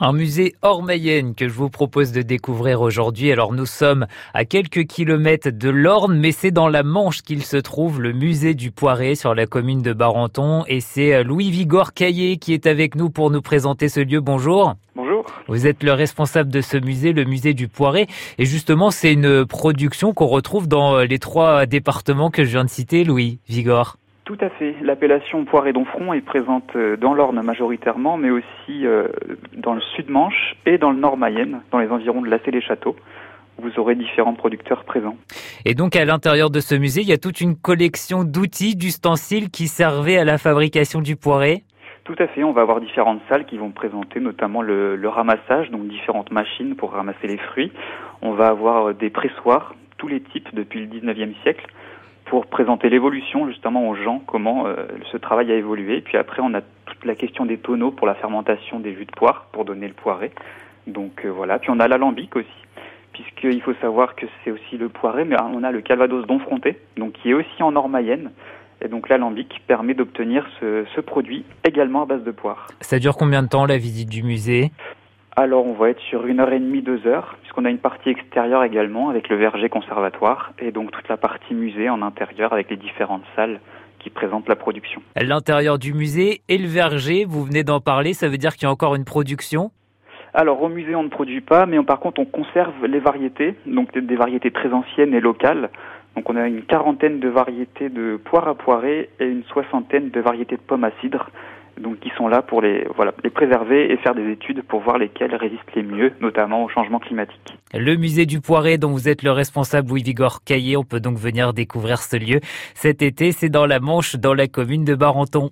Un musée hors Mayenne que je vous propose de découvrir aujourd'hui. Alors nous sommes à quelques kilomètres de l'Orne, mais c'est dans la Manche qu'il se trouve, le musée du Poiré sur la commune de Barenton. Et c'est euh, Louis Vigor Caillé qui est avec nous pour nous présenter ce lieu. Bonjour. Bonjour. Vous êtes le responsable de ce musée, le musée du Poiré. Et justement, c'est une production qu'on retrouve dans les trois départements que je viens de citer, Louis Vigor. Tout à fait. L'appellation Poiré d'Onfront est présente euh, dans l'Orne majoritairement, mais aussi euh, dans le sud-Manche et dans le nord Mayenne, dans les environs de Lacé-les-Châteaux. Vous aurez différents producteurs présents. Et donc à l'intérieur de ce musée, il y a toute une collection d'outils, d'ustensiles qui servaient à la fabrication du poiré tout à fait, on va avoir différentes salles qui vont présenter notamment le, le, ramassage, donc différentes machines pour ramasser les fruits. On va avoir des pressoirs, tous les types depuis le 19e siècle pour présenter l'évolution justement aux gens, comment euh, ce travail a évolué. Puis après, on a toute la question des tonneaux pour la fermentation des jus de poire, pour donner le poiré. Donc euh, voilà. Puis on a l'alambic aussi, puisqu'il faut savoir que c'est aussi le poiré, mais on a le calvados d'Onfronté, donc qui est aussi en or mayenne. Et donc l'alambic permet d'obtenir ce, produit également à base de poire. Ça dure combien de temps la visite du musée? Alors on va être sur une heure et demie, deux heures, puisqu'on a une partie extérieure également avec le verger conservatoire et donc toute la partie musée en intérieur avec les différentes salles qui présentent la production. L'intérieur du musée et le verger, vous venez d'en parler, ça veut dire qu'il y a encore une production? Alors au musée on ne produit pas, mais par contre on conserve les variétés, donc des variétés très anciennes et locales. Donc on a une quarantaine de variétés de poires à poirer et une soixantaine de variétés de pommes à cidre donc sont là pour les voilà les préserver et faire des études pour voir lesquelles résistent les mieux, notamment au changement climatique. Le musée du Poiré dont vous êtes le responsable Louis Vigor Caillé, on peut donc venir découvrir ce lieu cet été, c'est dans la Manche, dans la commune de Barenton.